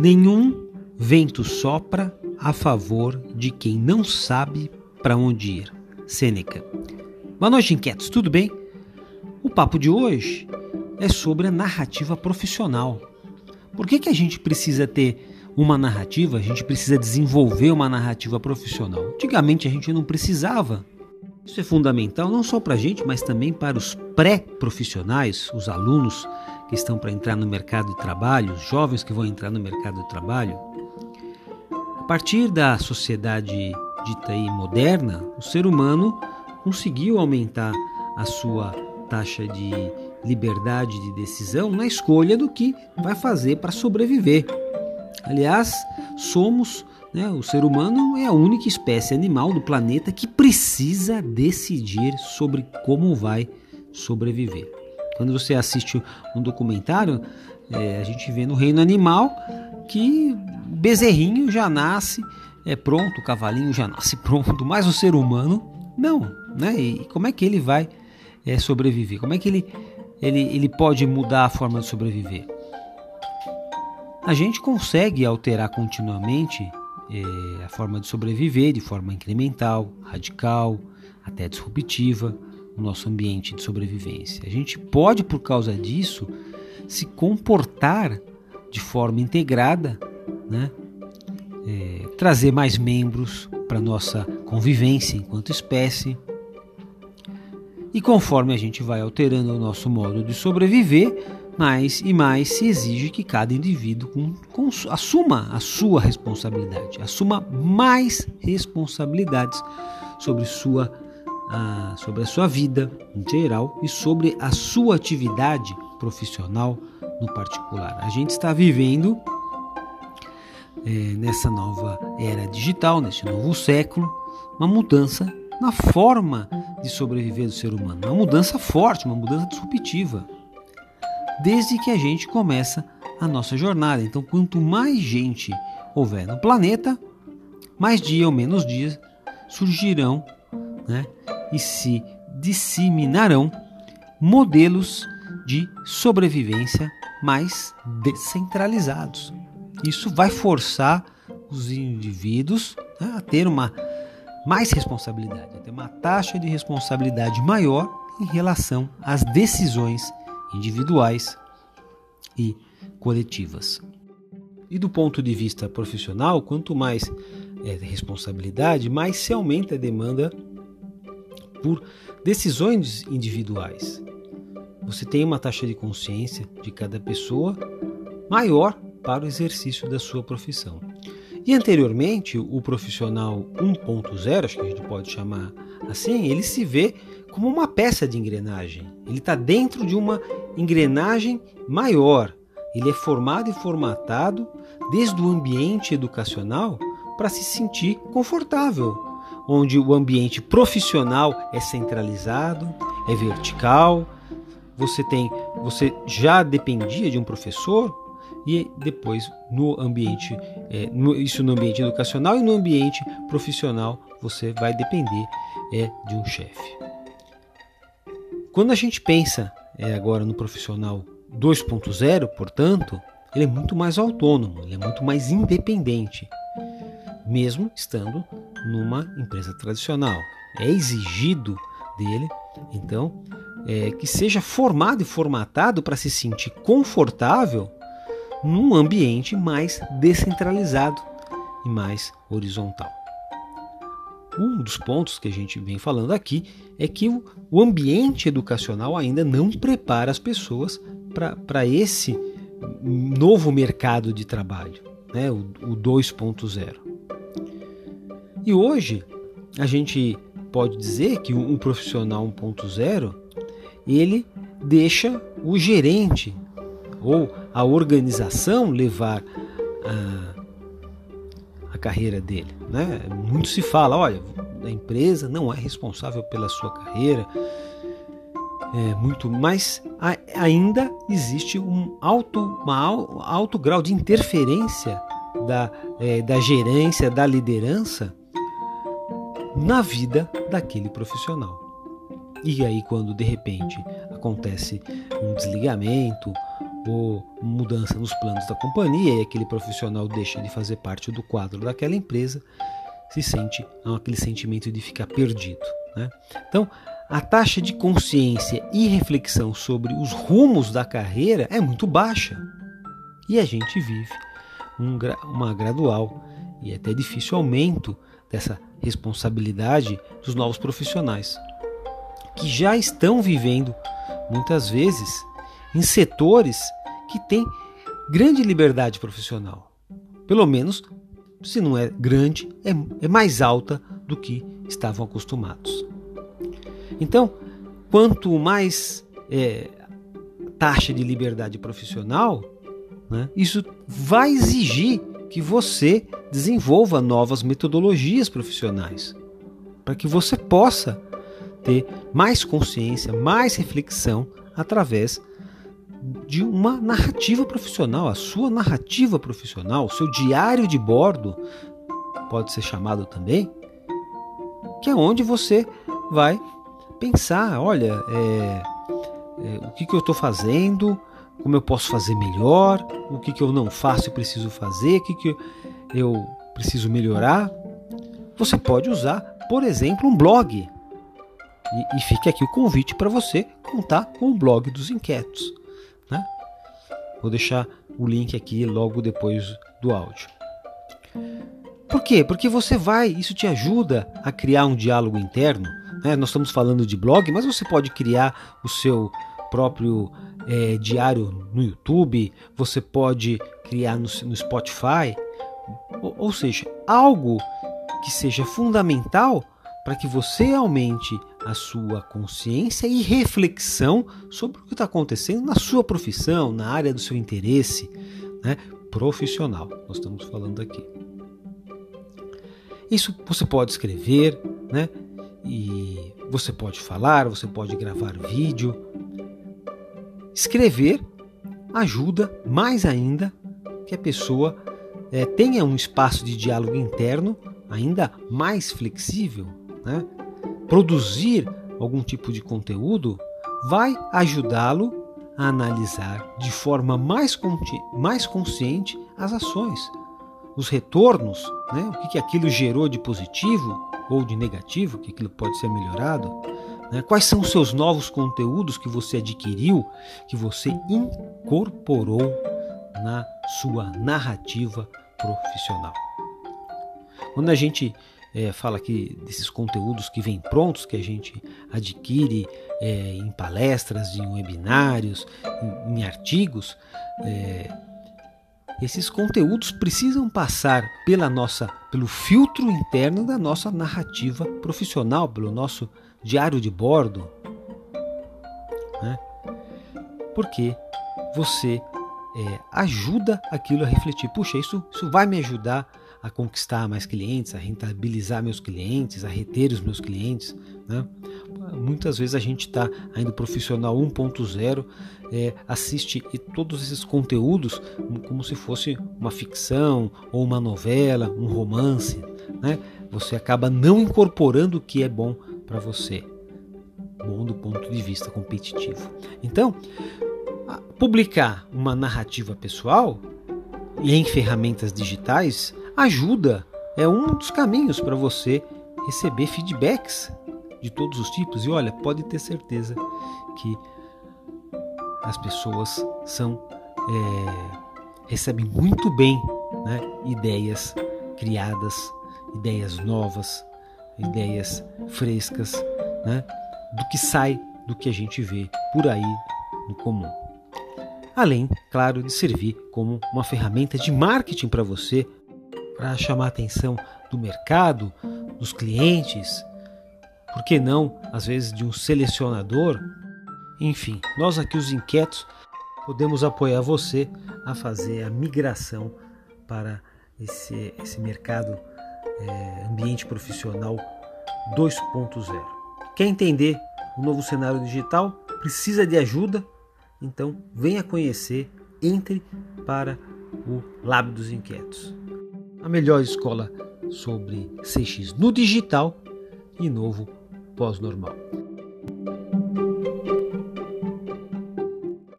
Nenhum vento sopra a favor de quem não sabe para onde ir. Sêneca. Boa noite, inquietos, tudo bem? O papo de hoje é sobre a narrativa profissional. Por que, que a gente precisa ter uma narrativa, a gente precisa desenvolver uma narrativa profissional? Antigamente a gente não precisava. Isso é fundamental não só para a gente, mas também para os pré-profissionais, os alunos que estão para entrar no mercado de trabalho, os jovens que vão entrar no mercado de trabalho. A partir da sociedade dita aí moderna, o ser humano conseguiu aumentar a sua taxa de liberdade de decisão na escolha do que vai fazer para sobreviver. Aliás, somos, né, o ser humano é a única espécie animal do planeta que precisa decidir sobre como vai sobreviver. Quando você assiste um documentário, é, a gente vê no reino animal que bezerrinho já nasce é pronto, o cavalinho já nasce pronto, mas o ser humano não, né? E como é que ele vai é, sobreviver? Como é que ele, ele, ele pode mudar a forma de sobreviver? A gente consegue alterar continuamente é, a forma de sobreviver de forma incremental, radical, até disruptiva o nosso ambiente de sobrevivência. A gente pode, por causa disso, se comportar de forma integrada, né? É, trazer mais membros para nossa convivência enquanto espécie. E conforme a gente vai alterando o nosso modo de sobreviver, mais e mais se exige que cada indivíduo com, com, assuma a sua responsabilidade, assuma mais responsabilidades sobre sua a, sobre a sua vida em geral e sobre a sua atividade profissional no particular. A gente está vivendo é, nessa nova era digital, nesse novo século, uma mudança na forma de sobreviver do ser humano, uma mudança forte, uma mudança disruptiva, desde que a gente começa a nossa jornada. Então, quanto mais gente houver no planeta, mais dia ou menos dias surgirão né, e se disseminarão modelos de sobrevivência mais descentralizados. Isso vai forçar os indivíduos né, a ter uma mais responsabilidade, a ter uma taxa de responsabilidade maior em relação às decisões individuais e coletivas. E do ponto de vista profissional, quanto mais é, responsabilidade, mais se aumenta a demanda por decisões individuais. Você tem uma taxa de consciência de cada pessoa maior para o exercício da sua profissão. E anteriormente, o profissional 1.0, acho que a gente pode chamar assim, ele se vê como uma peça de engrenagem. Ele está dentro de uma engrenagem maior. Ele é formado e formatado desde o ambiente educacional para se sentir confortável, onde o ambiente profissional é centralizado, é vertical. Você tem, você já dependia de um professor e depois no ambiente, é, no, isso no ambiente educacional e no ambiente profissional você vai depender é de um chefe. Quando a gente pensa é, agora no profissional 2.0, portanto, ele é muito mais autônomo, ele é muito mais independente, mesmo estando numa empresa tradicional. É exigido dele, então, é, que seja formado e formatado para se sentir confortável num ambiente mais descentralizado e mais horizontal. Um dos pontos que a gente vem falando aqui é que o, ambiente educacional ainda não prepara as pessoas para esse novo mercado de trabalho, né, o, o 2.0. E hoje a gente pode dizer que um profissional 1.0 ele deixa o gerente ou a organização levar a, a carreira dele. Né? Muito se fala, olha, a empresa não é responsável pela sua carreira, é, muito mais ainda existe um alto, uma alto grau de interferência da, é, da gerência, da liderança na vida daquele profissional. E aí, quando de repente acontece um desligamento ou mudança nos planos da companhia e aquele profissional deixa de fazer parte do quadro daquela empresa, se sente aquele sentimento de ficar perdido. Né? Então, a taxa de consciência e reflexão sobre os rumos da carreira é muito baixa e a gente vive um, uma gradual e até difícil aumento dessa responsabilidade dos novos profissionais que já estão vivendo muitas vezes em setores que têm grande liberdade profissional. Pelo menos, se não é grande, é, é mais alta do que estavam acostumados. Então, quanto mais é, taxa de liberdade profissional, né, isso vai exigir que você desenvolva novas metodologias profissionais para que você possa ter mais consciência, mais reflexão através de uma narrativa profissional, a sua narrativa profissional, o seu diário de bordo, pode ser chamado também, que é onde você vai pensar, olha, é, é, o que, que eu estou fazendo, como eu posso fazer melhor, o que, que eu não faço e preciso fazer, o que, que eu preciso melhorar. Você pode usar, por exemplo, um blog. E, e fica aqui o convite para você contar com o blog dos inquietos. Né? Vou deixar o link aqui logo depois do áudio. Por quê? Porque você vai, isso te ajuda a criar um diálogo interno. Né? Nós estamos falando de blog, mas você pode criar o seu próprio é, diário no YouTube, você pode criar no, no Spotify, ou, ou seja, algo que seja fundamental para que você aumente a sua consciência e reflexão sobre o que está acontecendo na sua profissão, na área do seu interesse né, profissional. Nós estamos falando aqui. Isso você pode escrever, né? E você pode falar, você pode gravar vídeo. Escrever ajuda mais ainda que a pessoa é, tenha um espaço de diálogo interno ainda mais flexível, né? produzir algum tipo de conteúdo vai ajudá-lo a analisar de forma mais, mais consciente as ações, os retornos, né? o que, que aquilo gerou de positivo ou de negativo, que aquilo pode ser melhorado, né? quais são os seus novos conteúdos que você adquiriu, que você incorporou na sua narrativa profissional. Quando a gente é, fala aqui desses conteúdos que vêm prontos, que a gente adquire é, em palestras, em webinários, em, em artigos, é, esses conteúdos precisam passar pela nossa, pelo filtro interno da nossa narrativa profissional, pelo nosso diário de bordo, né? porque você é, ajuda aquilo a refletir. Puxa, isso, isso vai me ajudar a conquistar mais clientes, a rentabilizar meus clientes, a reter os meus clientes. Né? Muitas vezes a gente está ainda profissional 1.0, é, assiste todos esses conteúdos como se fosse uma ficção ou uma novela, um romance. Né? Você acaba não incorporando o que é bom para você, bom do ponto de vista competitivo. Então, publicar uma narrativa pessoal e em ferramentas digitais ajuda, é um dos caminhos para você receber feedbacks de todos os tipos. E olha, pode ter certeza que as pessoas são é, recebem muito bem né, ideias criadas, ideias novas, ideias frescas, né, do que sai do que a gente vê por aí no comum. Além, claro, de servir como uma ferramenta de marketing para você para chamar a atenção do mercado, dos clientes, por que não, às vezes, de um selecionador? Enfim, nós aqui, os inquietos, podemos apoiar você a fazer a migração para esse, esse mercado é, ambiente profissional 2.0. Quer entender o novo cenário digital? Precisa de ajuda? Então venha conhecer, entre para o Lab dos Inquietos a melhor escola sobre CX no digital e novo pós-normal.